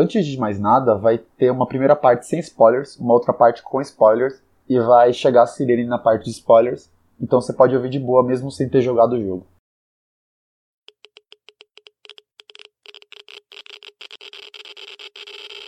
Antes de mais nada, vai ter uma primeira parte sem spoilers, uma outra parte com spoilers, e vai chegar a Sirene na parte de spoilers, então você pode ouvir de boa mesmo sem ter jogado o jogo.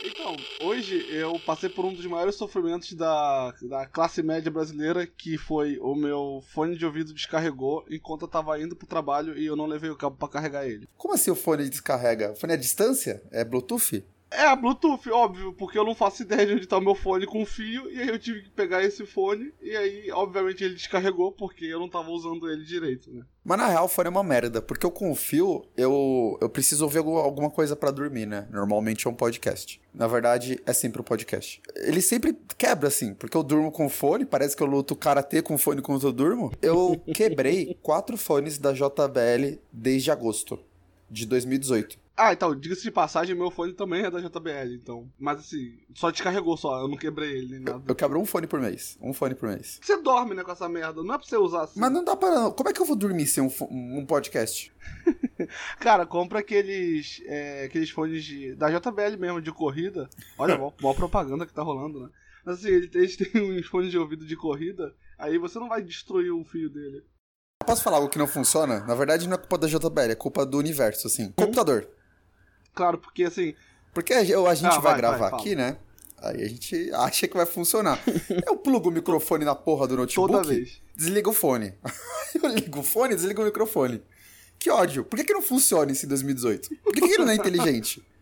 Então, hoje eu passei por um dos maiores sofrimentos da, da classe média brasileira, que foi o meu fone de ouvido descarregou enquanto eu tava indo pro trabalho e eu não levei o cabo para carregar ele. Como assim o fone descarrega? O fone é à distância? É Bluetooth? É, Bluetooth, óbvio, porque eu não faço ideia de onde tá o meu fone com fio, e aí eu tive que pegar esse fone, e aí, obviamente, ele descarregou, porque eu não tava usando ele direito, né? Mas na real o fone é uma merda, porque eu com o fio, eu, eu preciso ouvir alguma coisa para dormir, né? Normalmente é um podcast. Na verdade, é sempre um podcast. Ele sempre quebra, assim, porque eu durmo com fone, parece que eu luto karatê com fone quando eu durmo. Eu quebrei quatro fones da JBL desde agosto de 2018. Ah, então, diga-se de passagem, meu fone também é da JBL, então. Mas assim, só descarregou só, eu não quebrei ele nem nada. Eu, quebro um fone por mês. Um fone por mês. Você dorme, né, com essa merda, não é pra você usar assim. Mas não dá pra. Como é que eu vou dormir sem um, um podcast? Cara, compra aqueles. É, aqueles fones de, da JBL mesmo, de corrida. Olha, mó, mó propaganda que tá rolando, né? Mas assim, eles têm uns fones de ouvido de corrida, aí você não vai destruir o fio dele. Posso falar algo que não funciona? Na verdade, não é culpa da JBL, é culpa do universo, assim. Computador. Claro, porque assim. Porque a gente ah, vai, vai, gravar vai, aqui, né? Aí a gente acha que vai funcionar. Eu plugo o microfone na porra do notebook. Toda vez. Desliga o fone. Eu ligo o fone, desligo o microfone. Que ódio. Por que, que não funciona isso em 2018? Por que, que ele não é inteligente?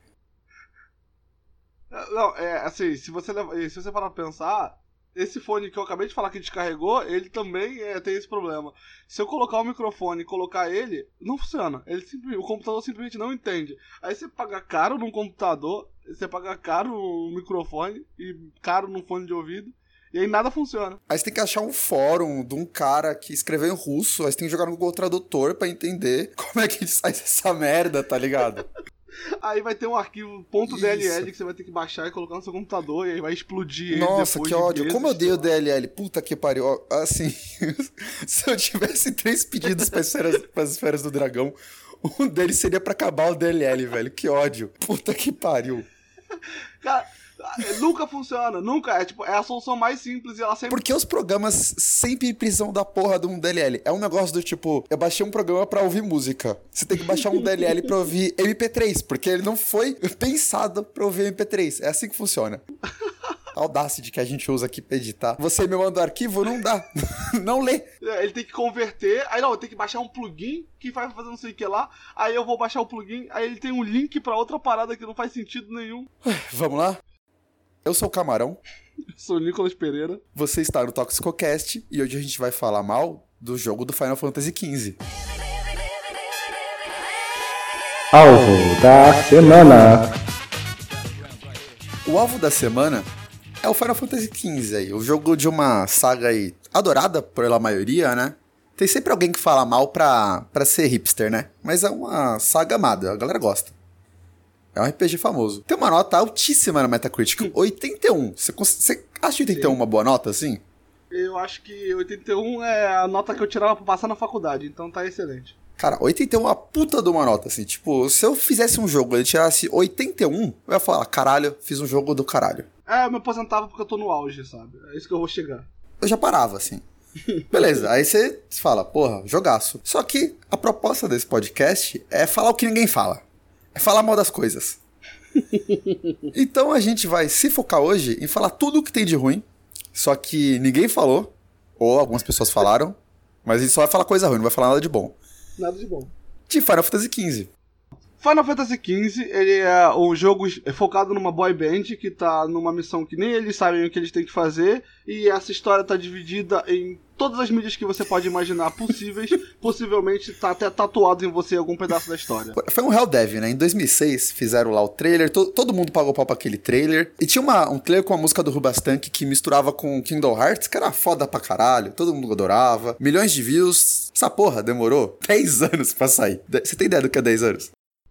Não, é assim, se você, se você parar pra pensar, esse fone que eu acabei de falar que descarregou, ele também é, tem esse problema. Se eu colocar o microfone e colocar ele, não funciona. Ele o computador simplesmente não entende. Aí você paga caro num computador, você paga caro no microfone e caro no fone de ouvido. E aí nada funciona. Aí você tem que achar um fórum de um cara que escreveu em russo, aí você tem que jogar no Google Tradutor pra entender como é que faz essa merda, tá ligado? Aí vai ter um arquivo .dll que você vai ter que baixar e colocar no seu computador e aí vai explodir Nossa, que ódio. Como eu odeio o DLL. Puta que pariu. Assim, se eu tivesse três pedidos para as esferas, esferas do dragão, um deles seria para acabar o DLL, velho. Que ódio. Puta que pariu. Cara, nunca funciona, nunca. É tipo, é a solução mais simples e ela sempre. Porque os programas sempre precisam da porra de um DLL. É um negócio do tipo, eu baixei um programa para ouvir música. Você tem que baixar um DLL pra ouvir MP3, porque ele não foi pensado pra ouvir MP3. É assim que funciona. Audacity que a gente usa aqui pra editar. Você me manda o arquivo, não dá. não lê. É, ele tem que converter. Aí não, tem que baixar um plugin que vai fazer não sei o que lá. Aí eu vou baixar o plugin. Aí ele tem um link para outra parada que não faz sentido nenhum. Vamos lá? Eu sou o Camarão. Eu sou o Nicolas Pereira. Você está no Toxicocast e hoje a gente vai falar mal do jogo do Final Fantasy XV. Alvo da semana. O alvo da semana é o Final Fantasy XV aí, o jogo de uma saga aí adorada pela maioria, né? Tem sempre alguém que fala mal pra, pra ser hipster, né? Mas é uma saga amada, a galera gosta. É um RPG famoso. Tem uma nota altíssima na Metacritic, 81. Você, você acha 81 Sim. uma boa nota, assim? Eu acho que 81 é a nota que eu tirava pra passar na faculdade, então tá excelente. Cara, 81 é uma puta de uma nota, assim. Tipo, se eu fizesse um jogo e ele tirasse 81, eu ia falar, caralho, fiz um jogo do caralho. É, eu me aposentava porque eu tô no auge, sabe? É isso que eu vou chegar. Eu já parava, assim. Beleza, aí você fala, porra, jogaço. Só que a proposta desse podcast é falar o que ninguém fala falar mal das coisas. então a gente vai se focar hoje em falar tudo o que tem de ruim, só que ninguém falou, ou algumas pessoas falaram, mas a gente só vai falar coisa ruim, não vai falar nada de bom. Nada de bom. De Final Fantasy XV. Final Fantasy XV, ele é um jogo focado numa boy band que tá numa missão que nem eles sabem o que eles têm que fazer, e essa história tá dividida em todas as mídias que você pode imaginar possíveis, possivelmente tá até tatuado em você algum pedaço da história. Foi um Hell Dev, né? Em 2006 fizeram lá o trailer, to todo mundo pagou pau pra aquele trailer, e tinha uma, um trailer com a música do Rubastank que misturava com Kingdom Hearts, que era foda pra caralho, todo mundo adorava, milhões de views, essa porra demorou 10 anos pra sair. Você tem ideia do que é 10 anos?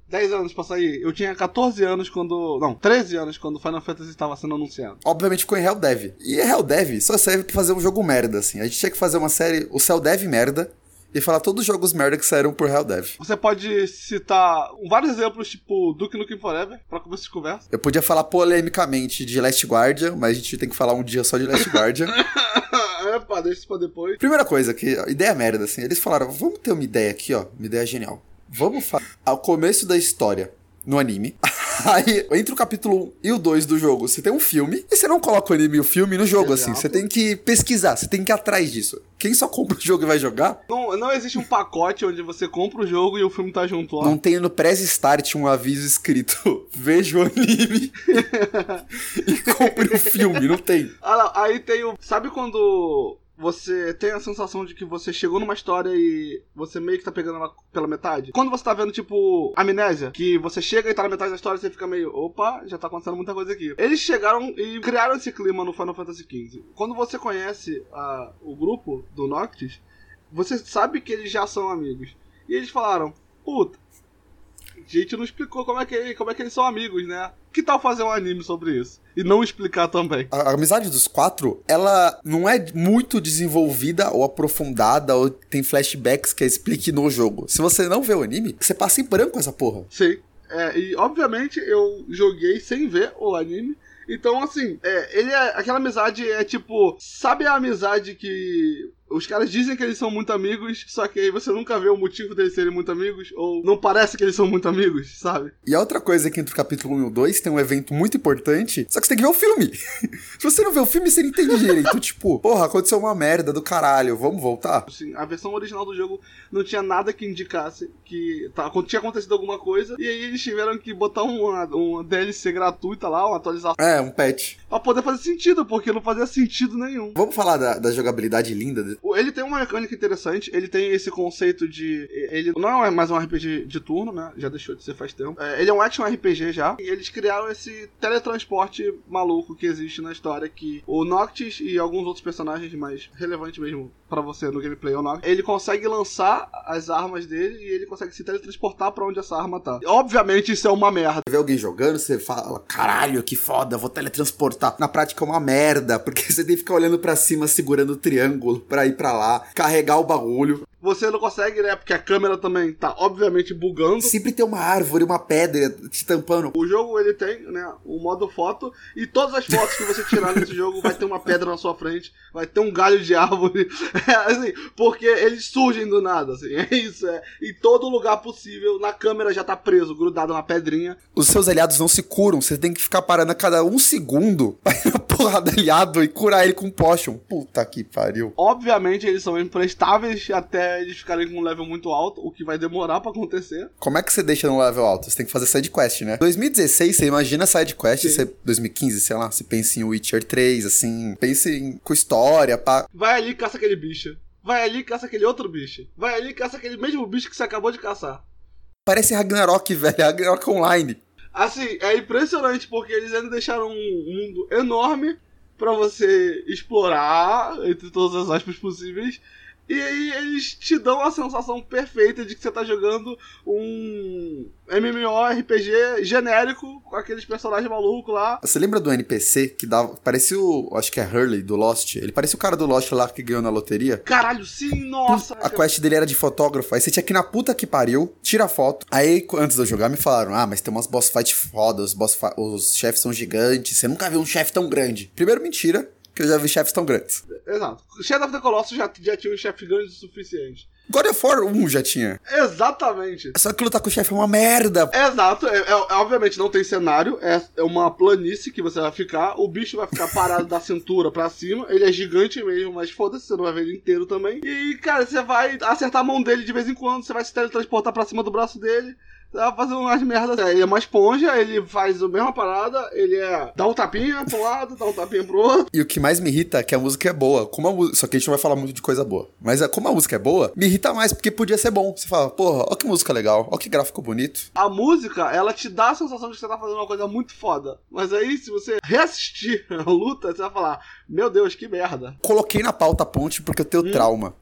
10 anos pra sair. Eu tinha 14 anos quando. Não, 13 anos quando Final Fantasy estava sendo anunciado. Obviamente ficou em Hell Dev. E Hell Dev só serve pra fazer um jogo merda, assim. A gente tinha que fazer uma série, o Cell Dev merda, e falar todos os jogos merda que saíram por Hell Dev. Você pode citar vários exemplos, tipo Duke Nukem Forever, pra começar de conversa. Eu podia falar polemicamente de Last Guardian, mas a gente tem que falar um dia só de Last Guardian. é, pá, deixa isso pra depois. Primeira coisa, que ideia merda, assim. Eles falaram, vamos ter uma ideia aqui, ó. Uma ideia genial. Vamos falar ao começo da história no anime. Aí, entre o capítulo 1 e o 2 do jogo, você tem um filme, e você não coloca o anime e o filme no jogo, Exato. assim. Você tem que pesquisar, você tem que ir atrás disso. Quem só compra o jogo e vai jogar, Não, não existe um pacote onde você compra o jogo e o filme tá junto lá. não tem no press start um aviso escrito veja o anime e compre o filme, não tem. Ah, lá, aí tem o. Sabe quando você tem a sensação de que você chegou numa história e você meio que tá pegando ela pela metade? Quando você tá vendo, tipo, amnésia, que você chega e tá na metade da história e você fica meio, opa, já tá acontecendo muita coisa aqui. Eles chegaram e criaram esse clima no Final Fantasy XV. Quando você conhece a- o grupo do Noctis, você sabe que eles já são amigos. E eles falaram, puta. A gente não explicou como é, que, como é que eles são amigos, né? Que tal fazer um anime sobre isso? E não explicar também. A, a amizade dos quatro, ela não é muito desenvolvida ou aprofundada ou tem flashbacks que explique no jogo. Se você não vê o anime, você passa em branco essa porra. Sim. É, e obviamente eu joguei sem ver o anime. Então, assim, é, ele é. Aquela amizade é tipo. Sabe a amizade que. Os caras dizem que eles são muito amigos, só que aí você nunca vê o motivo deles serem muito amigos, ou não parece que eles são muito amigos, sabe? E a outra coisa é que entre o capítulo 1 e o 2 tem um evento muito importante, só que você tem que ver o filme. Se você não vê o filme, você não entende direito. tipo, porra, aconteceu uma merda do caralho, vamos voltar? Assim, a versão original do jogo não tinha nada que indicasse que tá, tinha acontecido alguma coisa, e aí eles tiveram que botar uma, uma DLC gratuita lá, uma atualização, É, um patch. pra poder fazer sentido, porque não fazia sentido nenhum. Vamos falar da, da jogabilidade linda? Ele tem uma mecânica interessante, ele tem esse conceito de. Ele não é mais um RPG de turno, né? Já deixou de ser faz tempo. É, ele é um action RPG já. E eles criaram esse teletransporte maluco que existe na história. Que o Noctis e alguns outros personagens mais relevantes mesmo pra você no gameplay, o Noctis, ele consegue lançar as armas dele e ele consegue se teletransportar pra onde essa arma tá. Obviamente isso é uma merda. Você vê alguém jogando, você fala, caralho, que foda, vou teletransportar. Na prática é uma merda, porque você tem que ficar olhando pra cima, segurando o triângulo pra ir pra lá, carregar o bagulho. Você não consegue, né? Porque a câmera também tá obviamente bugando. Sempre tem uma árvore, uma pedra te tampando. O jogo ele tem, né, o modo foto e todas as fotos que você tirar nesse jogo vai ter uma pedra na sua frente, vai ter um galho de árvore, é, assim, porque eles surgem do nada, assim, é isso, é. Em todo lugar possível, na câmera já tá preso, grudado na pedrinha. Os seus aliados não se curam, você tem que ficar parando a cada um segundo pra ir na porra do aliado e curar ele com potion. Puta que pariu. Obviamente eles são imprestáveis até eles ficarem com um level muito alto, o que vai demorar pra acontecer. Como é que você deixa no level alto? Você tem que fazer side quest, né? 2016, você imagina side quest, Sim. você, 2015, sei lá, você pensa em Witcher 3, assim, pense em, com história, pá. Vai ali e caça aquele bicho. Vai ali e caça aquele outro bicho. Vai ali e caça aquele mesmo bicho que você acabou de caçar. Parece Ragnarok, velho, Ragnarok Online. Assim, é impressionante porque eles ainda deixaram um mundo enorme pra você explorar, entre todas as aspas possíveis. E aí eles te dão a sensação perfeita de que você tá jogando um MMORPG genérico com aqueles personagens malucos lá. Você lembra do NPC que dava. Parecia o. Acho que é Hurley do Lost. Ele parecia o cara do Lost lá que ganhou na loteria. Caralho, sim, nossa! A quest dele era de fotógrafo. Aí você tinha que ir na puta que pariu, tira foto. Aí, antes de eu jogar, me falaram: Ah, mas tem umas boss fight foda, os, boss os chefes são gigantes. Você nunca viu um chefe tão grande. Primeiro, mentira, que eu já vi chefes tão grandes. Exato. Shadow of the Colossus já, já tinha um chefe grande o suficiente. God of War 1 já tinha. Exatamente. Só que lutar com o chefe é uma merda. Exato, é, é- obviamente não tem cenário, é, é uma planície que você vai ficar, o bicho vai ficar parado da cintura pra cima, ele é gigante mesmo, mas foda-se, você não vai ver ele inteiro também. E, cara, você vai acertar a mão dele de vez em quando, você vai se teletransportar pra cima do braço dele, vai fazer umas merdas. É, ele é uma esponja, ele faz a mesma parada, ele é. dá um tapinha pro lado, dá um tapinha pro outro. E o que mais me irrita é que a música é boa. Como a mu- Só que a gente não vai falar muito de coisa boa. Mas é, como a música é boa, me irrita mais, porque podia ser bom. Você fala, porra, ó que música legal, ó que gráfico bonito. A música, ela te dá a sensação de que você tá fazendo uma coisa muito foda. Mas aí, se você reassistir a luta, você vai falar: Meu Deus, que merda. Coloquei na pauta a ponte porque eu tenho Hum. trauma.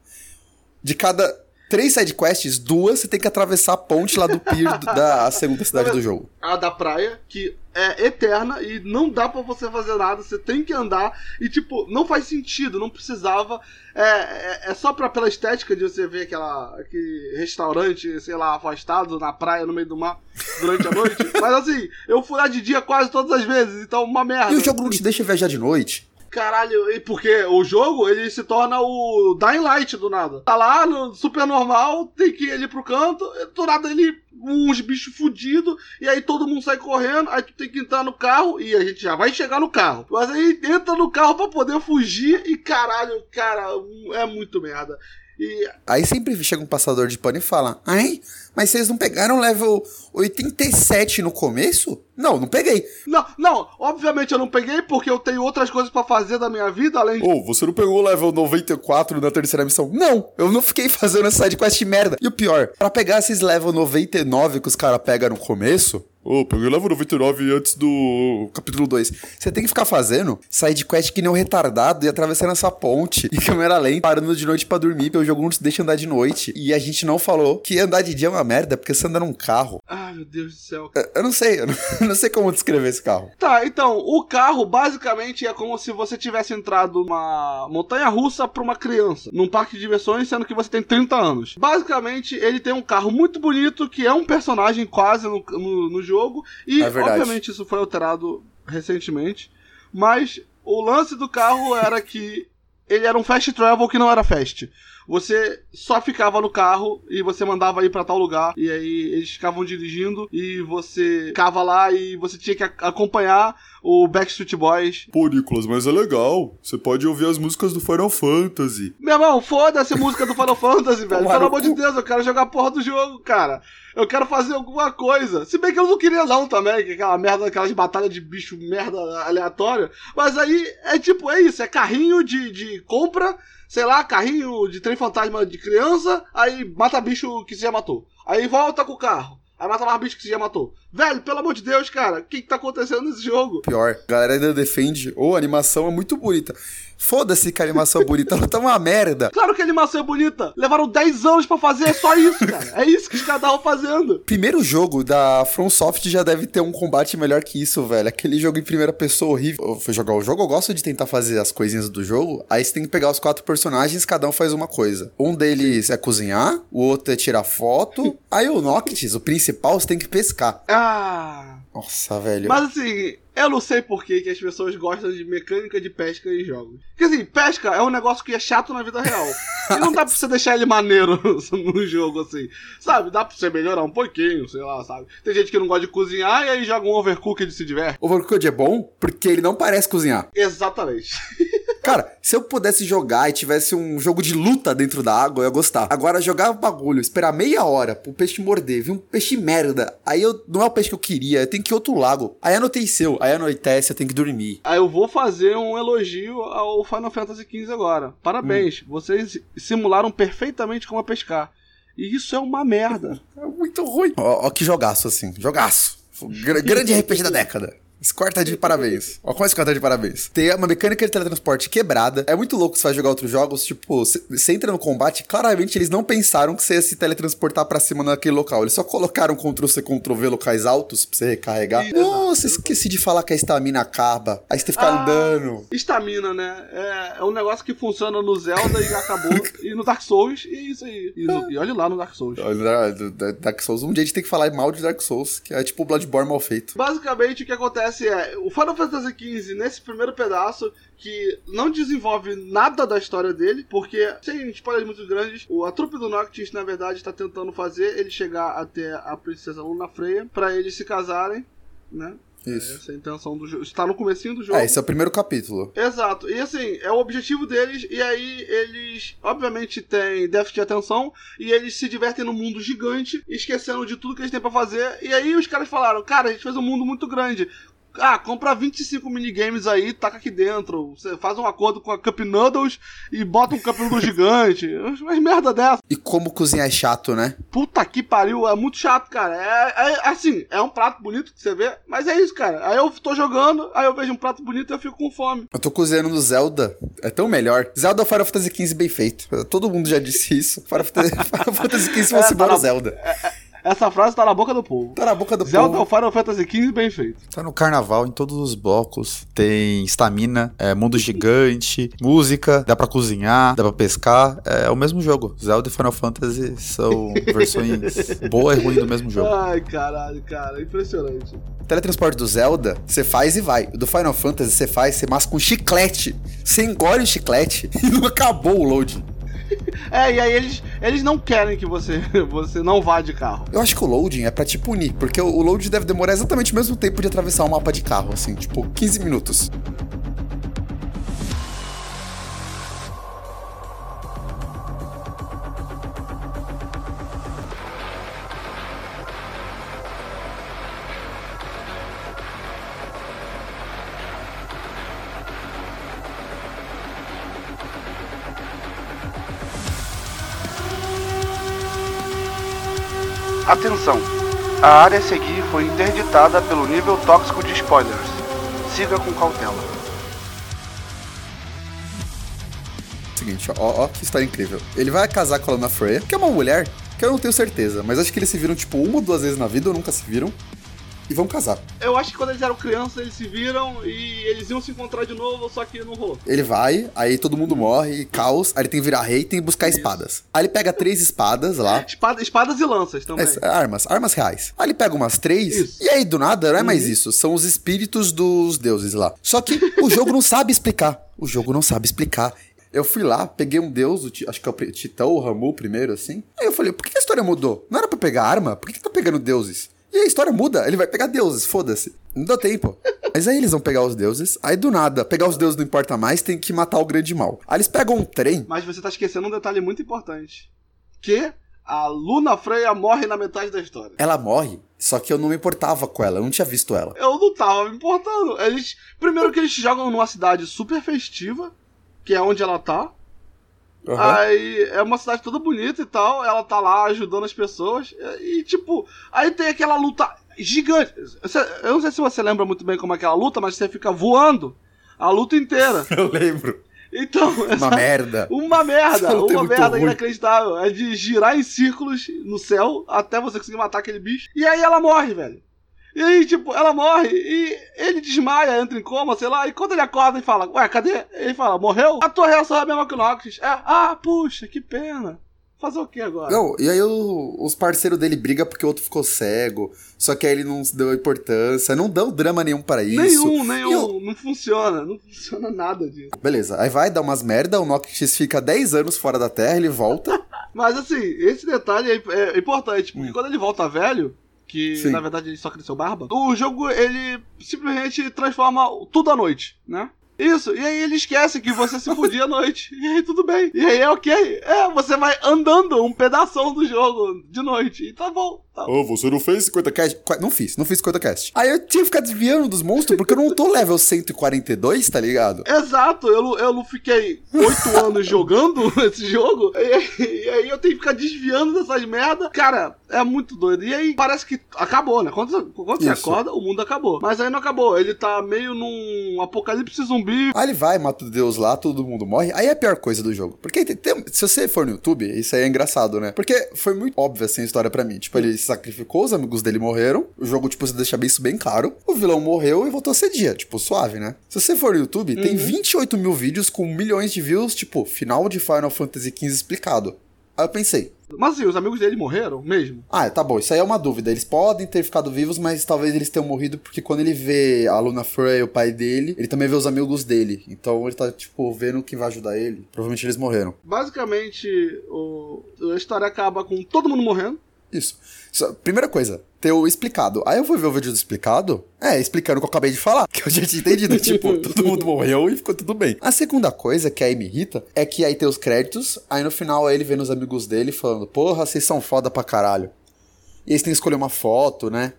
De cada Três sidequests, duas você tem que atravessar a ponte lá do pier da segunda cidade do jogo. A da praia, que é eterna e não dá para você fazer nada, você tem que andar e, tipo, não faz sentido, não precisava. É, é, é só pra, pela estética de você ver aquela, aquele restaurante, sei lá, afastado na praia, no meio do mar, durante a noite. Mas assim, eu fui lá de dia quase todas as vezes, então uma merda. E o jogo não te deixa viajar de noite? Caralho, e porque o jogo ele se torna o Dying Light do nada. Tá lá no super normal, tem que ir pro canto, do nada ele uns bichos fudidos, e aí todo mundo sai correndo, aí tu tem que entrar no carro, e a gente já vai chegar no carro. Mas aí entra no carro para poder fugir, e caralho, cara, é muito merda. E... Aí sempre chega um passador de pano e fala: Ai, mas vocês não pegaram level 87 no começo? Não, não peguei. Não, não, obviamente eu não peguei porque eu tenho outras coisas para fazer da minha vida além de. Ô, oh, você não pegou o level 94 na terceira missão? Não, eu não fiquei fazendo essa sidequest merda. E o pior, para pegar esses level 99 que os caras pegam no começo, Ô, oh, peguei level 99 antes do capítulo 2. Você tem que ficar fazendo sidequest que nem um retardado e atravessando essa ponte em câmera lenta, parando de noite para dormir, porque o jogo não te deixa andar de noite. E a gente não falou que andar de dia é uma merda, porque você anda num carro. Ai, meu Deus do céu. Eu, não sei, eu não, sei como descrever esse carro. Tá, então, o carro basicamente é como se você tivesse entrado numa montanha russa pra uma criança, num parque de diversões, sendo que você tem 30 anos. Basicamente, ele tem um carro muito bonito, que é um personagem quase no, no, no jogo jogo. E, é obviamente, isso foi alterado recentemente. Mas o lance do carro era que ele era um fast travel que não era fast. Você só ficava no carro e você mandava ir para tal lugar. E aí eles ficavam dirigindo e você ficava lá e você tinha que acompanhar o Backstreet Boys. Pô, Nicolas, mas é legal. Você pode ouvir as músicas do Final Fantasy. Meu irmão, foda-se a música do Final Fantasy, velho. Pelo amor de Deus, eu quero jogar a porra do jogo, cara. Eu quero fazer alguma coisa. Se bem que eu não queria não também, que aquela merda, aquelas batalhas de bicho merda aleatória. Mas aí é tipo, é isso, é carrinho de, de compra sei lá, carrinho de trem fantasma de criança, aí mata bicho que você já matou. Aí volta com o carro. Aí mata mais bicho que você já matou. Velho, pelo amor de Deus, cara, o que, que tá acontecendo nesse jogo? Pior, a galera ainda defende, ou oh, a animação é muito bonita. Foda-se que a animação é bonita, ela tá uma merda. Claro que a animação é bonita. Levaram 10 anos para fazer, é só isso, cara. É isso que os caras estavam fazendo. Primeiro jogo da FromSoft já deve ter um combate melhor que isso, velho. Aquele jogo em primeira pessoa horrível. Eu fui jogar o jogo, eu gosto de tentar fazer as coisinhas do jogo. Aí você tem que pegar os quatro personagens, cada um faz uma coisa. Um deles é cozinhar, o outro é tirar foto. Aí o Noctis, o principal, você tem que pescar. Ah. Nossa, velho. Mas assim, eu não sei por que, que as pessoas gostam de mecânica de pesca em jogos. Porque assim, pesca é um negócio que é chato na vida real. e não dá pra você deixar ele maneiro no jogo, assim. Sabe? Dá pra você melhorar um pouquinho, sei lá, sabe? Tem gente que não gosta de cozinhar e aí joga um overcooked e se diverte. Overcooked é bom porque ele não parece cozinhar. Exatamente. Cara, se eu pudesse jogar e tivesse um jogo de luta dentro da água, eu ia gostar. Agora, jogar o bagulho, esperar meia hora pro peixe morder, vir um peixe merda. Aí eu não é o peixe que eu queria, eu tenho que ir outro lago. Aí anoiteceu, aí anoitece, eu tenho que dormir. Aí eu vou fazer um elogio ao Final Fantasy XV agora. Parabéns, hum. vocês simularam perfeitamente como a pescar. E isso é uma merda. É muito ruim. Ó, ó que jogaço, assim. Jogaço. Grande RPG da década. Escorta de parabéns. Ó, como é escorta de parabéns? Tem uma mecânica de teletransporte quebrada. É muito louco você vai jogar outros jogos. Tipo, você entra no combate, claramente eles não pensaram que você ia se teletransportar para cima naquele local. Eles só colocaram Ctrl-C, Ctrl-V locais altos pra você recarregar. Nossa, esqueci de falar que a estamina acaba. Aí você tem que ficar ah, andando. Estamina, né? É, é, um negócio que funciona no Zelda e acabou. e no Dark Souls, e é isso aí. E, no, e olha lá no Dark Souls. Dark Souls, um dia a gente tem que falar mal de Dark Souls, que é tipo o Bloodborne mal feito. Basicamente, o que acontece acontece é, o Final Fantasy XV, nesse primeiro pedaço, que não desenvolve nada da história dele, porque, sem spoilers muito grandes, a trupe do Noctis, na verdade, está tentando fazer ele chegar até a princesa Luna Freya, para eles se casarem, né? Isso. Essa é a intenção do jogo. Está no comecinho do jogo. É, esse é o primeiro capítulo. Exato. E assim, é o objetivo deles, e aí eles, obviamente, têm déficit de atenção, e eles se divertem num mundo gigante, esquecendo de tudo que eles têm para fazer. E aí os caras falaram, cara, a gente fez um mundo muito grande Ah, compra 25 minigames aí, taca aqui dentro. Você faz um acordo com a Cup Noodles e bota um Cup Noodles gigante. Mas merda dessa. E como cozinhar é chato, né? Puta que pariu, é muito chato, cara. É, é assim, é um prato bonito que você vê, mas é isso, cara. Aí eu tô jogando, aí eu vejo um prato bonito e eu fico com fome. Eu tô cozinhando no Zelda. É tão melhor. Zelda Final Fantasy XV bem feito. Todo mundo já disse isso. Final Fantasy, XV fosse É, igual tá a na- Zelda. Essa frase tá na boca do povo. Tá na boca do Zelda é povo. o Final Fantasy XV bem feito. Tá no carnaval, em todos os blocos. Tem estamina, é, mundo gigante, música, dá pra cozinhar, dá pra pescar. É, o mesmo jogo. Zelda e Final Fantasy são versões boa e ruim do mesmo jogo. Ai, caralho, cara, impressionante. O teletransporte do Zelda, você faz e vai. O do Final Fantasy, você faz, você masca um chiclete. Você engole o chiclete e não acabou o load. É, e aí eles, eles não querem que você, você não vá de carro. Eu acho que o loading é pra te punir, porque o o load deve demorar exatamente o mesmo tempo de atravessar um mapa de carro, assim, tipo 15 minutos. Atenção! A área a seguir foi interditada pelo nível tóxico de spoilers. Siga com cautela. Seguinte, ó, ó que história incrível. Ele vai casar com a Lana Freya, que é uma mulher que eu não tenho certeza, mas acho que eles se viram tipo uma ou duas vezes na vida ou nunca se viram. E vão casar. Eu acho que quando eles eram crianças, eles se viram e eles iam se encontrar de novo, só que não rolou. Ele vai, aí todo mundo morre, caos, aí ele tem que virar rei e tem que buscar espadas. Aí ele pega três espadas lá. Espada- espadas e lanças também. É, armas, armas reais. Aí ele pega umas três, Isso. e aí do nada não é mais isso, são os espíritos dos deuses lá. Só que o jogo não sabe explicar. O jogo não sabe explicar. Eu fui lá, peguei um deus, acho que é o Titão, o Ramu primeiro, assim. Aí eu falei, por que a história mudou? Não era pra pegar arma? Por que, que tá pegando deuses? E a história muda, ele vai pegar deuses, foda-se. Não deu tempo. Mas aí eles vão pegar os deuses, aí do nada, pegar os deuses não importa mais, tem que matar o grande mal. Aí eles pegam um trem, Mas você tá esquecendo um detalhe muito importante. Que a Luna Freya morre na metade da história. ela morre, só que eu não me importava com ela, eu não tinha visto ela. Eu não tava me importando. Eles. Primeiro que eles jogam numa cidade super festiva, que é onde ela tá. Aí é uma cidade toda bonita e tal. Ela tá lá ajudando as pessoas. E, tipo, aí tem aquela luta gigante. Eu não sei se você lembra muito bem como é aquela luta, mas você fica voando a luta inteira. Eu lembro. Então, Uma essa- merda. Uma merda, é uma merda ruim. inacreditável. É de girar em círculos no céu até você conseguir matar aquele bicho. E aí ela morre, velho. E aí, tipo, ela morre e ele desmaia, entra em coma, sei lá. E quando ele acorda e fala, ué, cadê? Ele fala, morreu? A tua reação é a mesma que o Noxus. É, ah, puxa, que pena. Fazer o que agora? Não, e aí o- os parceiros dele brigam porque o outro ficou cego. Só que aí ele não deu importância. Não dão drama nenhum para isso. nenhum, nenhum. o- Não funciona. Não funciona nada disso. Beleza, aí vai dar umas merda, o Noctis fica 10 anos fora da Terra, ele volta. Mas assim, esse detalhe é, é importante, porque quando ele volta velho, que Sim. na verdade ele só cresceu barba, o jogo ele simplesmente transforma tudo à noite, né? Isso, e aí ele esquece que você se fudia à noite. E aí tudo bem. E aí é ok. É, você vai andando um pedaço do jogo de noite. E tá bom. Tá. Ô, você não fez 50 cast? Não fiz, não fiz 50 cast. Aí eu tinha que ficar desviando dos monstros porque eu não tô level 142, tá ligado? Exato, eu, eu não fiquei oito anos jogando esse jogo, e, aí- e aí eu tenho que ficar desviando dessas merda. Cara, é muito doido. E aí parece que acabou, né? Quando, você- quando você acorda, o mundo acabou. Mas aí não acabou, ele tá meio num apocalipse zumbi. Aí ele vai, mata o deus lá, todo mundo morre. Aí é a pior coisa do jogo. Porque tem- tem- se você for no YouTube, isso aí é engraçado, né? Porque foi muito óbvio assim a história pra mim. Tipo, ele se sacrificou, os amigos dele morreram. O jogo, tipo, você deixa bem isso bem claro. O vilão morreu e voltou a ser dia. Tipo, suave, né? Se você for no YouTube, tem 28 mil vídeos com milhões de views, tipo, final de Final Fantasy XV explicado. Aí eu pensei, Mas assim, os amigos dele morreram mesmo. ah, tá bom, isso aí é uma dúvida. Eles podem ter ficado vivos, mas talvez eles tenham morrido porque quando ele vê a Luna Frey, o pai dele, ele também vê os amigos dele. Então ele tá, tipo, vendo quem vai ajudar ele. Provavelmente eles morreram. Basicamente, o, a história acaba com todo mundo morrendo. Isso. Só- primeira coisa, ter o explicado. Aí eu fui ver o vídeo do explicado, é, explicando o que eu acabei de falar, que eu já tinha entendido. tipo, todo mundo morreu e ficou tudo bem. A segunda coisa que aí me irrita é que aí tem os créditos, aí no final ele vendo os amigos dele falando, porra, vocês são foda pra caralho. E eles têm que escolher uma foto, né?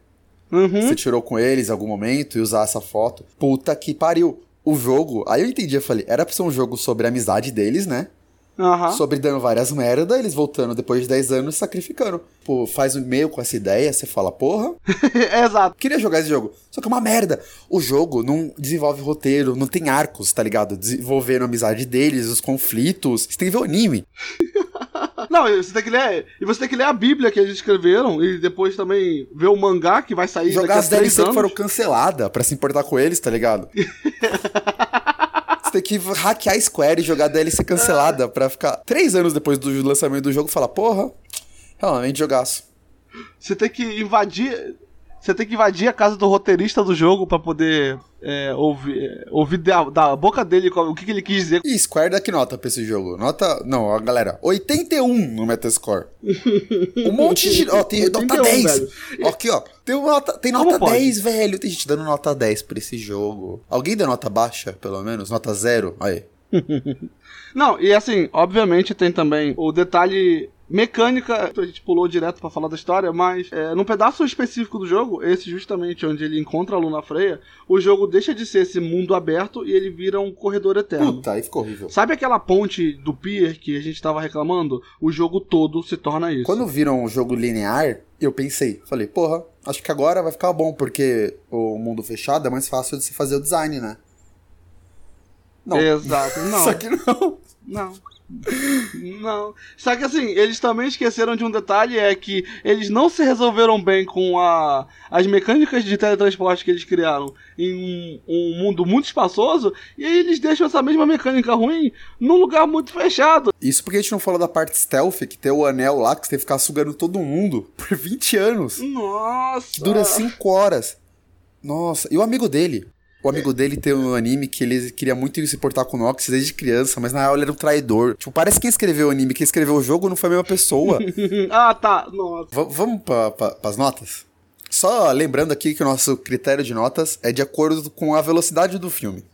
Uhum. Você tirou com eles em algum momento e usar essa foto. Puta que pariu. O jogo, aí eu entendi, eu falei, era pra ser um jogo sobre a amizade deles, né? Aham. Sobre dando várias merda, eles voltando depois de 10 anos sacrificando. Pô, faz um e-mail com essa ideia, você fala, porra, Exato. queria jogar esse jogo. Só que é uma merda. O jogo não desenvolve roteiro, não tem arcos, tá ligado? Desenvolvendo a amizade deles, os conflitos. Você tem que ver o anime. Não, você tem que ler. E você tem que ler a Bíblia que eles escreveram. E depois também ver o mangá que vai sair Jogar daqui as DLC que foram canceladas pra se importar com eles, tá ligado? Você tem que hackear a Square e jogar DLC cancelada pra ficar três anos depois do lançamento do jogo e falar, porra, realmente jogaço. Você tem que invadir. Você tem que invadir a casa do roteirista do jogo pra poder é, ouvir, é, ouvir da, da boca dele o que, que ele quis dizer. E Square dá que nota pra esse jogo? Nota. Não, ó, galera, 81 no Metascore. Um monte de. Ó, tem nota 81, 10. velho. Ó, aqui, ó. Tem, nota, tem Como nota pode? 10, velho. Tem gente dando nota 10 pra esse jogo. Alguém deu nota baixa, pelo menos? Nota 0? Aí. Não, e assim, obviamente tem também o detalhe mecânica. A gente pulou direto pra falar da história, mas é, num pedaço específico do jogo, esse justamente onde ele encontra a Luna Freia, o jogo deixa de ser esse mundo aberto e ele vira um corredor eterno. Puta, aí ficou horrível. Sabe aquela ponte do pier que a gente tava reclamando? O jogo todo se torna isso. Quando viram um jogo linear, eu pensei, falei, porra, acho que agora vai ficar bom, porque o mundo fechado é mais fácil de se fazer o design, né? Não. Exato. Não. Só que não. Não. Não. Só que assim, eles também esqueceram de um detalhe, é que eles não se resolveram bem com a, as mecânicas de teletransporte que eles criaram em um, um mundo muito espaçoso, e aí eles deixam essa mesma mecânica ruim num lugar muito fechado. Isso porque a gente não falou da parte stealth, que tem o anel lá, que você tem que ficar sugando todo mundo por 20 anos. Nossa! Que dura 5 horas. Nossa, e o amigo dele? O amigo dele tem um anime que ele queria muito se portar com o Nox desde criança, mas na real ele era um traidor. Tipo, parece que quem escreveu o anime, quem escreveu o jogo não foi a mesma pessoa. ah, tá. Nossa. V- vamos para pra, as notas? Só lembrando aqui que o nosso critério de notas é de acordo com a velocidade do filme.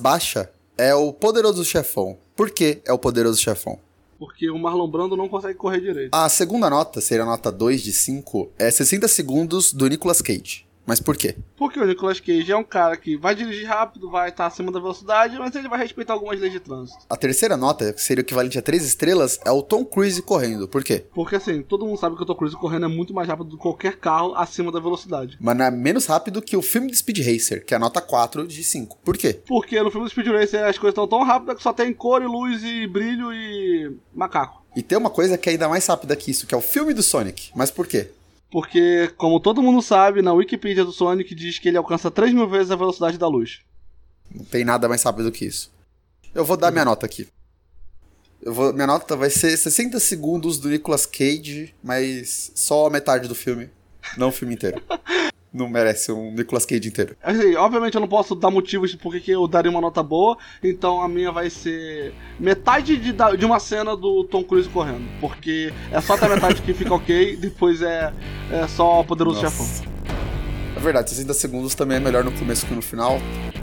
Baixa é o poderoso chefão. Por que é o poderoso chefão? Porque o Marlon Brando não consegue correr direito. A segunda nota, seria a nota 2 de 5, é 60 segundos do Nicolas Cage. Mas por quê? Porque o Nicolas Cage é um cara que vai dirigir rápido, vai estar acima da velocidade, mas ele vai respeitar algumas leis de trânsito. A terceira nota, que seria o equivalente a 3 estrelas, é o Tom Cruise correndo. Por quê? Porque assim, todo mundo sabe que o Tom Cruise correndo é muito mais rápido do que qualquer carro acima da velocidade. Mas não é menos rápido que o filme de Speed Racer, que é a nota 4 de 5. Por quê? Porque no filme do Speed Racer as coisas estão tão rápidas que só tem cor e luz e brilho e macaco. E tem uma coisa que é ainda mais rápida que isso, que é o filme do Sonic. Mas por quê? Porque, como todo mundo sabe, na Wikipedia do Sonic diz que ele alcança 3 mil vezes a velocidade da luz. Não tem nada mais rápido que isso. Eu vou dar minha nota aqui. Eu vou, minha nota vai ser 60 segundos do Nicolas Cage, mas só a metade do filme. Não o filme inteiro. Não merece um Nicolas Cage inteiro. Assim, obviamente eu não posso dar motivos de por que eu daria uma nota boa, então a minha vai ser metade de, de uma cena do Tom Cruise correndo. Porque é só até a metade que fica ok, depois é, é só o poderoso chefão. É verdade, 60 segundos também é melhor no começo que no final.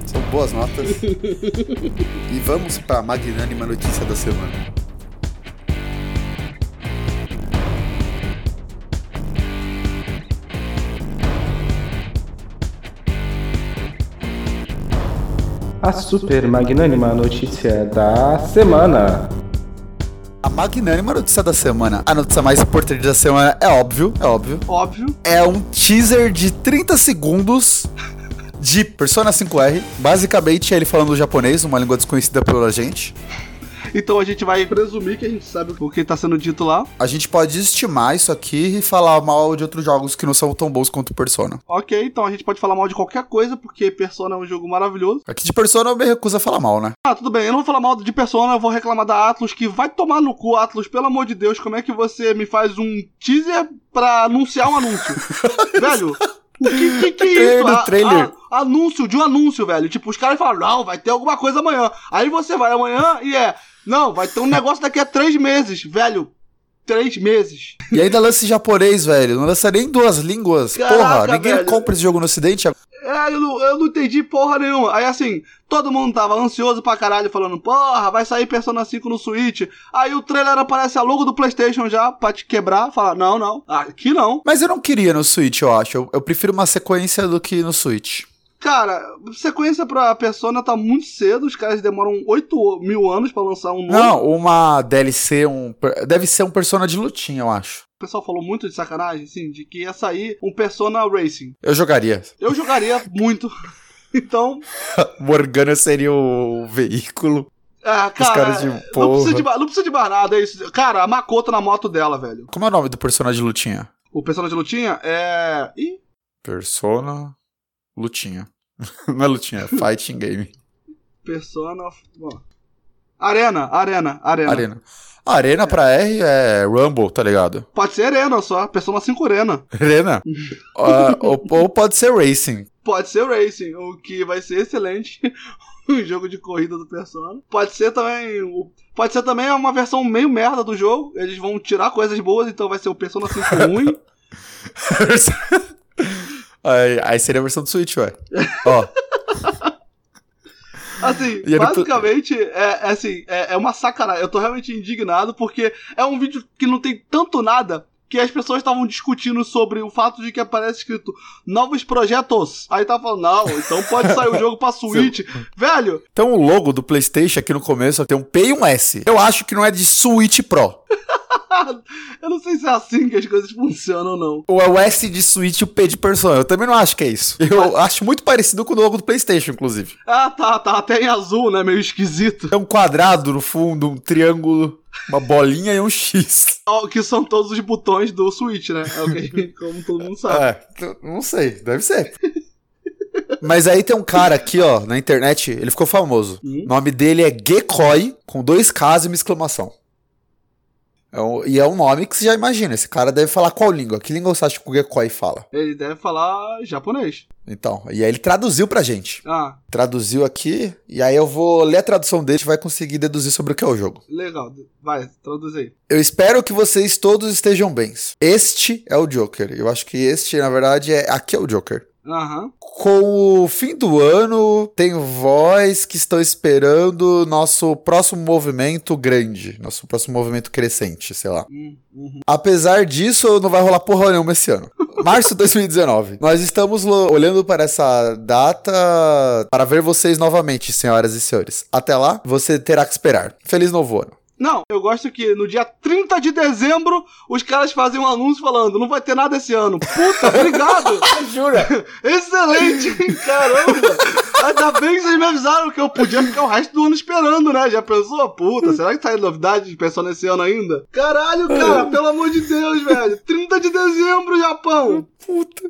São boas notas. e vamos pra magnânima notícia da semana. A super magnânima notícia da semana. A magnânima notícia da semana. A notícia mais importante da semana é óbvio, é óbvio. Óbvio. É um teaser de 30 segundos de Persona 5R. Basicamente, é ele falando japonês, uma língua desconhecida pela gente. Então a gente vai presumir que a gente sabe o que tá sendo dito lá. A gente pode estimar isso aqui e falar mal de outros jogos que não são tão bons quanto Persona. Ok, então a gente pode falar mal de qualquer coisa, porque Persona é um jogo maravilhoso. Aqui de Persona eu me recuso a falar mal, né? Ah, tudo bem, eu não vou falar mal de Persona, eu vou reclamar da Atlus, que vai tomar no cu, Atlus, pelo amor de Deus, como é que você me faz um teaser pra anunciar um anúncio? velho, o que, que, que é isso? A- trailer. a- anúncio de um anúncio, velho. Tipo, os caras falam, não, vai ter alguma coisa amanhã. Aí você vai amanhã e é, não, vai ter um negócio daqui a três meses, velho. Três meses. E ainda lança em japonês, velho. Não lança nem em duas línguas. Caraca, Porra, ninguém velho. compra esse jogo no ocidente. É, eu não, eu não entendi porra nenhuma. Aí assim, todo mundo tava ansioso pra caralho, falando, porra, vai sair Persona 5 no Switch. Aí o trailer aparece a logo do PlayStation já pra te quebrar. Fala, não, não, aqui não. Mas eu não queria no Switch, eu acho. Eu, eu prefiro uma sequência do que no Switch. Cara, sequência pra Persona tá muito cedo, os caras demoram 8 mil anos pra lançar um novo. Não, uma DLC, um. Deve ser um Persona de lutinha, eu acho. O pessoal falou muito de sacanagem, assim, de que ia sair um Persona Racing. Eu jogaria. Eu jogaria muito. Então. Morgana seria o veículo. Ah, cara, Os caras de não, precisa de, não precisa de mais nada, é isso. Cara, a Makoto na moto dela, velho. Como é o nome do Persona de lutinha? O Persona de lutinha é. Ih, Persona. Lutinha. Não é lutinha, é fighting game. Persona. Bom. Arena, Arena, Arena. Arena. A Arena pra R é Rumble, tá ligado? Pode ser Arena só, Persona 5 Arena. Arena. Ah, ou, ou pode ser Racing. Pode ser Racing, o que vai ser excelente. um jogo de corrida do Persona. Pode ser também. Pode ser também uma versão meio merda do jogo. Eles vão tirar coisas boas, então vai ser o Persona 5 ruim. Aí, aí seria a versão do Switch, ué. Ó, Assim, ele- basicamente, é, é assim, é, é uma sacanagem. Eu tô realmente indignado porque é um vídeo que não tem tanto nada que as pessoas estavam discutindo sobre o fato de que aparece escrito novos projetos. Aí tá falando, não, então pode sair o jogo pra Switch. Velho, então o logo do PlayStation aqui no começo tem um P e um S. Eu acho que não é de Switch Pro. eu não sei se é assim que as coisas funcionam ou não. Ou é o S de Switch e o P de Persona. Eu também não acho que é isso. Eu acho muito parecido com o logo do PlayStation, inclusive. Ah, tá, tá até em azul, né? Meio esquisito. É um quadrado no fundo, um triângulo, uma bolinha e um X. Que são todos os botões do Switch, né? É o que, como todo mundo sabe. É, não sei, deve ser. Mas aí tem um cara aqui, ó, na internet, ele ficou famoso. Hum? O nome dele é Gekoi, com dois Ks e uma exclamação. É um- e é um nome que você já imagina, esse cara deve falar qual língua? Que língua você acha que o Gekoi fala? Ele deve falar japonês. Então, e aí ele traduziu pra gente. Ah, Traduziu aqui, e aí eu vou ler a tradução dele e vai conseguir deduzir sobre o que é o jogo. legal. Vai, traduz aí. Eu espero que vocês todos estejam bem. Este é o Joker. Eu acho que este, na verdade, é aqui é o Joker. Com o fim do ano, tem voz que estão esperando nosso próximo movimento grande, nosso próximo movimento crescente, sei lá. Hum, uhum. Apesar disso, não vai rolar porra nenhuma esse ano. Março de 2019. Nós estamos olhando para essa data para ver vocês novamente, senhoras e senhores. Até lá, você terá que esperar. Feliz novo ano. Não, eu gosto que no dia 30 de dezembro os caras fazem um anúncio falando: não vai ter nada esse ano. Puta, obrigado! Jura? Excelente! Caramba! Ainda bem que vocês me avisaram que eu podia ficar o resto do ano esperando, né? Já pensou? Puta, será que sai novidade de pessoa nesse ano ainda? Caralho, cara, pelo amor de Deus, velho! 30 de dezembro, Japão! Puta.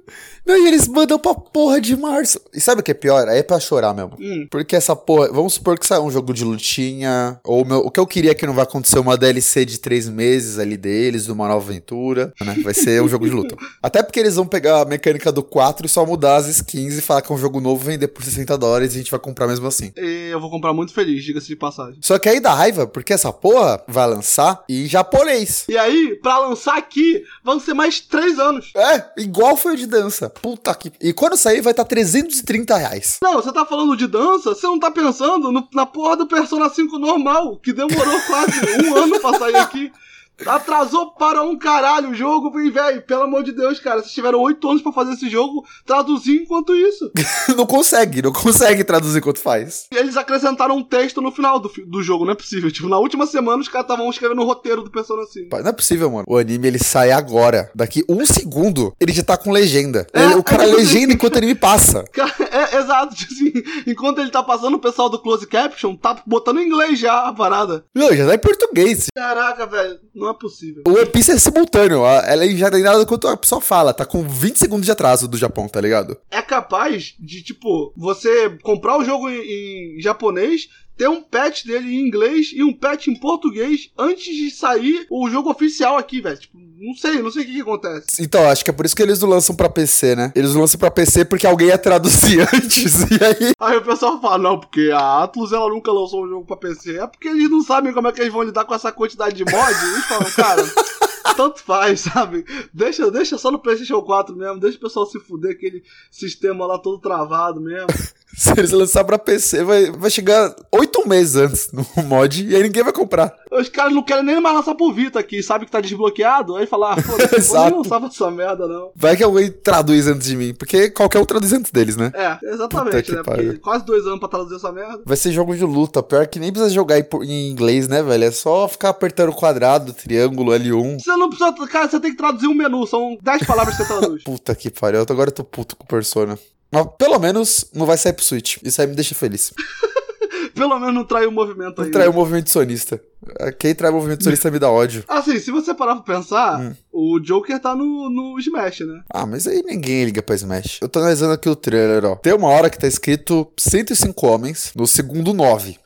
Não, e eles mandam pra porra de março. E sabe o que é pior? Aí é pra chorar mesmo. Hum. Porque essa porra. Vamos supor que sai um jogo de lutinha. Ou meu- o que eu queria que não vai acontecer uma DLC de três meses ali deles, de uma nova aventura. Né? Vai ser um jogo de luta. Até porque eles vão pegar a mecânica do 4 e só mudar as skins e falar que é um jogo novo, vender por 60 dólares e a gente vai comprar mesmo assim. E eu vou comprar muito feliz, diga-se de passagem. Só que aí dá raiva, porque essa porra vai lançar em japonês. E aí, pra lançar aqui, vão ser mais 3 anos. É, igual foi o de dança. Puta que. E quando sair vai estar 330 reais. Não, você tá falando de dança, você não tá pensando no- na porra do Persona 5 normal, que demorou quase um ano pra sair aqui. Atrasou para um caralho o jogo, velho, pelo amor de Deus, cara, vocês tiveram oito anos pra fazer esse jogo, traduzir enquanto isso. não consegue, não consegue traduzir quanto faz. E eles acrescentaram um texto no final do, do jogo, não é possível. Tipo, na última semana os caras estavam escrevendo o roteiro do Persona 5. Pai, Não é possível, mano. O anime ele sai agora. Daqui um segundo, ele já tá com legenda. É, Ele- o cara é legenda enquanto o anime passa. Cara, é, exato, tipo assim, enquanto ele tá passando, o pessoal do Close Caption tá botando em inglês já a parada. Não, já tá em português. Caraca, velho, não é possível. O One Piece é simultâneo. Ela já tem nada quanto a pessoa fala. Tá com 20 segundos de atraso do Japão, tá ligado? é capaz de, tipo, você comprar o jogo em, em japonês, ter um patch dele em inglês e um patch em português antes de sair o jogo oficial aqui, velho. Tipo, não sei, não sei o que, que acontece. Então, acho que é por isso que eles não lançam pra PC, né? Eles lançam pra PC porque alguém ia traduzir antes. E aí. Aí o pessoal fala, não, porque a Atlus ela nunca lançou um jogo pra PC. É porque eles não sabem como é que eles vão lidar com essa quantidade de mods. Eles falam, cara, tanto faz, sabe? Deixa, deixa só no PlayStation 4 mesmo, deixa o pessoal se fuder, aquele sistema lá todo travado mesmo. Se eles lançar pra PC, vai, vai chegar oito meses antes no mod e aí ninguém vai comprar. Os caras não querem nem mais lançar pro Vita aqui, sabe que tá desbloqueado? Aí falar, ah, foda-se, lançar essa merda, não. Vai que alguém traduz antes de mim, porque qualquer um traduz antes deles, né? É, exatamente, né? Porque quase dois anos pra traduzir essa merda. Vai ser jogo de luta, pior que nem precisa jogar em inglês, né, velho? É só ficar apertando quadrado, triângulo, L1. Você não precisa. Cara, você tem que traduzir um menu, são 10 palavras que você traduz. Puta que pariu, agora eu tô puto com Persona. Mas pelo menos não vai sair pro Switch. Isso aí me deixa feliz. Pelo menos não traiu o movimento aí. Não traiu o movimento sonista. Quem trai o movimento sonista me dá ódio. Assim, se você parar pra pensar, Hum. o Joker tá no, no Smash, né? Ah, mas aí ninguém liga pra Smash. Eu tô analisando aqui o trailer, ó. Tem uma hora que tá escrito 105 homens no segundo 9.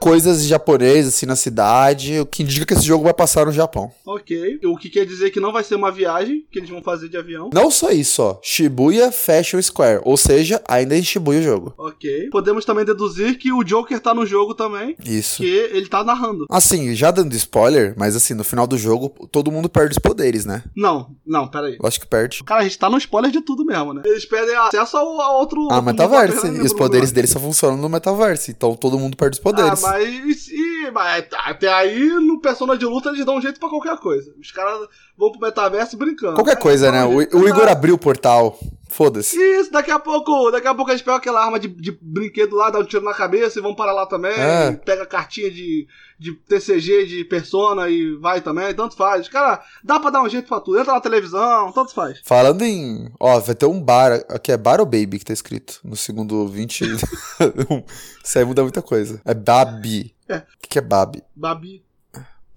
Coisas de japonês, assim, na cidade, o que indica que esse jogo vai passar no Japão. Ok. O que quer dizer que não vai ser uma viagem que eles vão fazer de avião. Não só isso, ó. Shibuya Fashion Square. Ou seja, ainda é em Shibuya o jogo. Ok. Podemos também deduzir que o Joker tá no jogo também, Isso. que ele tá narrando. Assim, já dando spoiler, mas assim, no final do jogo, todo mundo perde os poderes, né? Não, não, pera aí. Eu acho que perde. Cara, a gente tá no spoiler de tudo mesmo, né? Eles pedem acesso ao, a outro. Ah, outro metaverso. E os né? poderes dele só funcionam no metaverso. Então todo mundo perde os poderes. Ah, mas, e, mas até aí no Persona de luta eles dão um jeito pra qualquer coisa. Os caras vão pro metaverso brincando. Qualquer coisa, né? O, o Igor abriu o portal. Foda-se. Isso, daqui a pouco, daqui a pouco eles pegam aquela arma de, de brinquedo lá, dá um tiro na cabeça e vão para lá também. É. Pega cartinha de, de TCG, de Persona e vai também, tanto faz. Cara, dá pra dar um jeito pra tudo. Entra na televisão, tanto faz. Falando em. Ó, vai ter um bar. Aqui é Bar ou Baby que tá escrito. No segundo 20. Isso aí muda muita coisa. É Babi. É. O que, que é Babi? Babi.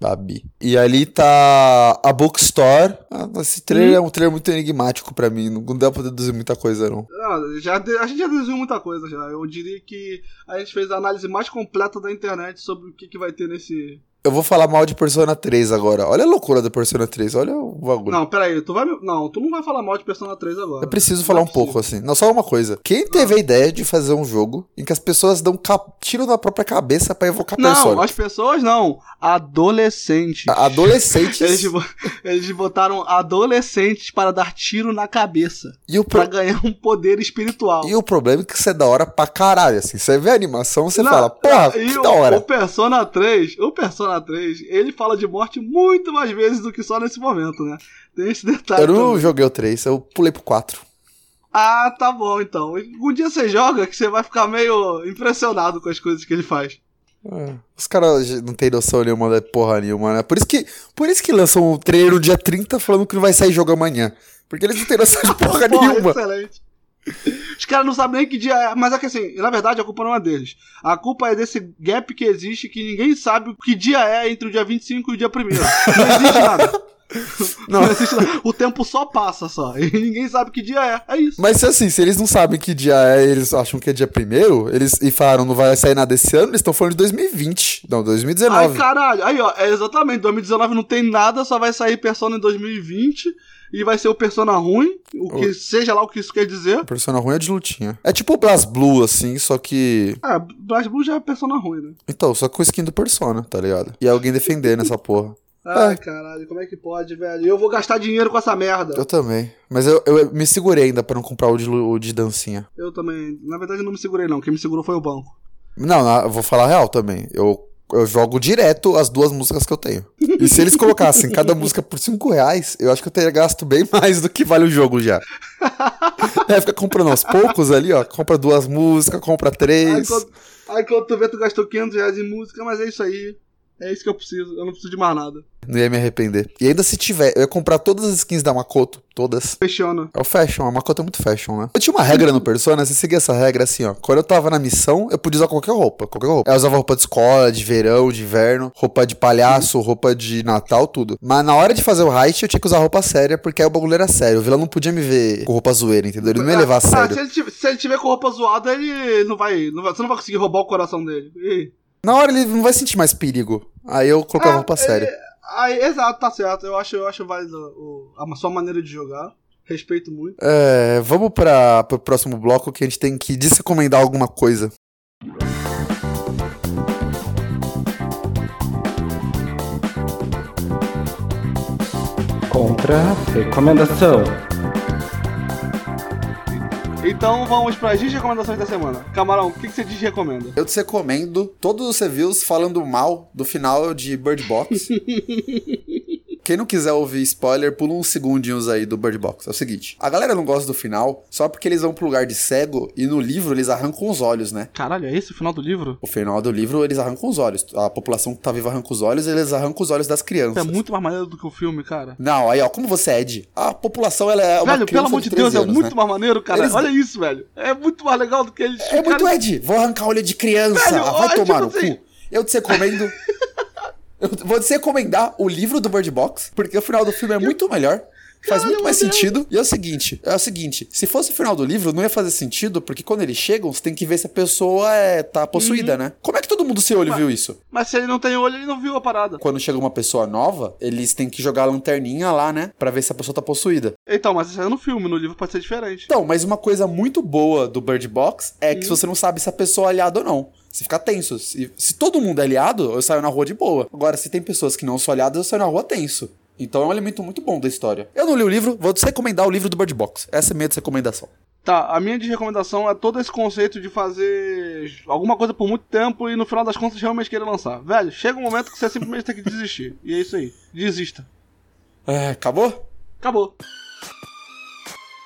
Babi. E ali tá a Bookstore. Ah, esse trailer Hum. é um trailer muito enigmático pra mim. Não dá pra deduzir muita coisa, não. Ah, já, a gente já deduziu muita coisa já. Eu diria que a gente fez a análise mais completa da internet sobre o que, que vai ter nesse. Eu vou falar mal de Persona 3 agora. Olha a loucura da Persona 3. Olha o bagulho. Não, pera aí, tu vai Não, tu não vai falar mal de Persona 3 agora. Eu preciso Não falar é um pouco, assim. Não, só uma coisa. Quem teve a ideia de fazer um jogo em que as pessoas dão cap... tiro na própria cabeça pra evocar Não, persona? as pessoas não. Adolescentes. Adolescentes. Eles, eles botaram adolescentes para dar tiro na cabeça. E o, Pra pro... ganhar um poder espiritual. e o problema é que isso é da hora pra caralho, assim. Você vê a animação, você Não, fala, porra, que o, da hora. O Persona 3, o Persona 3, ele fala de morte muito mais vezes do que só nesse momento, né? Tem esse detalhe. Eu não também. joguei o 3, eu pulei pro 4. Ah, tá bom então. Um dia você joga que você vai ficar meio impressionado com as coisas que ele faz. É, Os caras não tem noção nenhuma da porra nenhuma, né? Por isso que, por isso que lançam o trailer no dia 30 falando que não vai sair jogo amanhã. Porque eles não têm noção de porra nenhuma. excelente. Os caras não sabem nem que dia é. Mas é que assim, na verdade a culpa não é deles. A culpa é desse gap que existe que ninguém sabe que dia é entre o dia 25 e o dia 1 Não existe nada. Não. Não existe nada. O tempo só passa só. E ninguém sabe que dia é. É isso. Mas se assim, se eles não sabem que dia é, eles acham que é dia primeiro, eles e falaram não vai sair nada esse ano, eles estão falando de 2020. Não, Ai, 2019. caralho. Aí, ó, é exatamente. 2019 não tem nada, só vai sair Persona em 2020. E vai ser o Persona ruim. O que seja lá o que isso quer dizer. Persona ruim é de lutinha. É tipo o Blast Blue, assim, só que. Ah, Blast Blue já é Persona ruim, né? Então, só com o skin do Persona, tá ligado? E alguém defendendo essa porra. Ai, É. caralho, como é que pode, velho? Eu vou gastar dinheiro com essa merda. Eu também. Mas eu, eu me segurei ainda pra não comprar o de, o de dancinha. Eu também. Na verdade, eu não me segurei, não. Quem me segurou foi o banco. Não, não, eu vou falar a real também. Eu, eu jogo direto as duas músicas que eu tenho. E se eles colocassem cada música por 5 reais, eu acho que eu teria gasto bem mais do que vale o jogo já. É, fica comprando aos poucos ali, ó. Compra duas músicas, compra Aí três. quando, aí quando tu vê, tu gastou 500 reais em música, mas é isso aí. É isso que eu preciso. Eu não preciso de mais nada. Não ia me arrepender. E ainda se tiver, eu ia comprar todas as skins da Makoto. Todas. Fechando. É o fashion, a Makoto é muito fashion, né? Eu tinha uma regra no Persona, você seguia essa regra assim, ó. Quando eu tava na missão, eu podia usar qualquer roupa, qualquer roupa. Eu usava roupa de escola, de verão, de inverno, roupa de palhaço, roupa de Natal, tudo. Mas na hora de fazer o heist, eu tinha que usar roupa séria, porque aí o bagulho era sério. O vilão não podia me ver com roupa zoeira, entendeu? Ele não ia levar a Ah, sério. se, ele tiver, se ele tiver com roupa zoada, ele não vai, não vai. Você não vai conseguir roubar o coração dele. Ih. Na hora ele não vai sentir mais perigo. Aí eu colocava Ah, roupa séria. é, aí, exato, tá certo. Eu acho, eu acho válido o- a sua maneira de jogar. Respeito muito. É, vamos para pro próximo bloco que a gente tem que desrecomendar alguma coisa. outra recomendação. Então vamos para as recomendações da semana. Camarão, o que, que você diz recomenda? Eu te recomendo todos os reviews falando mal do final de Bird Box. Quem não quiser ouvir spoiler, pula uns segundinhos aí do Bird Box. É o seguinte: a galera não gosta do final só porque eles vão pro lugar de cego e no livro eles arrancam os olhos, né? Caralho, é esse o final do livro? O final do livro eles arrancam os olhos. A população que tá viva arranca os olhos, eles arrancam os olhos das crianças. é muito mais maneiro do que o filme, cara. Não, aí ó, como você é Ed? A população ela é uma velho, pelo amor de 13 Deus, é anos, muito né? mais maneiro, cara. Eles- Olha isso, velho. É muito mais legal do que eles. É muito Ed. Vou arrancar olho de criança. Velho, vai ó, tomar tipo no assim- cu. Eu te recomendo. Eu vou te recomendar o livro do Bird Box, porque o final do filme é muito melhor. Faz muito mais sentido. E é o seguinte, é o seguinte, se fosse o final do livro, não ia fazer sentido, porque quando eles chegam, você tem que ver se a pessoa é, tá possuída, né? Como é que todo mundo sem olho viu isso? Mas se ele não tem olho, ele não viu a parada. Quando chega uma pessoa nova, eles têm que jogar a lanterninha lá, né? Pra ver se a pessoa tá possuída. Então, mas isso é no filme, no livro pode ser diferente. Então, mas uma coisa muito boa do Bird Box é que você não sabe se a pessoa é aliada ou não. Você fica tenso. Se, se todo mundo é aliado, eu saio na rua de boa. Agora, se tem pessoas que não são aliadas, eu saio na rua tenso. Então é um elemento muito bom da história. Eu não li o livro, vou te recomendar o livro do Bird Box. Essa é a minha recomendação. Tá, a minha recomendação é todo esse conceito de fazer alguma coisa por muito tempo e no final das contas realmente querer lançar. Velho, chega um momento que você simplesmente tem que desistir. E é isso aí. Desista. É, acabou? Acabou.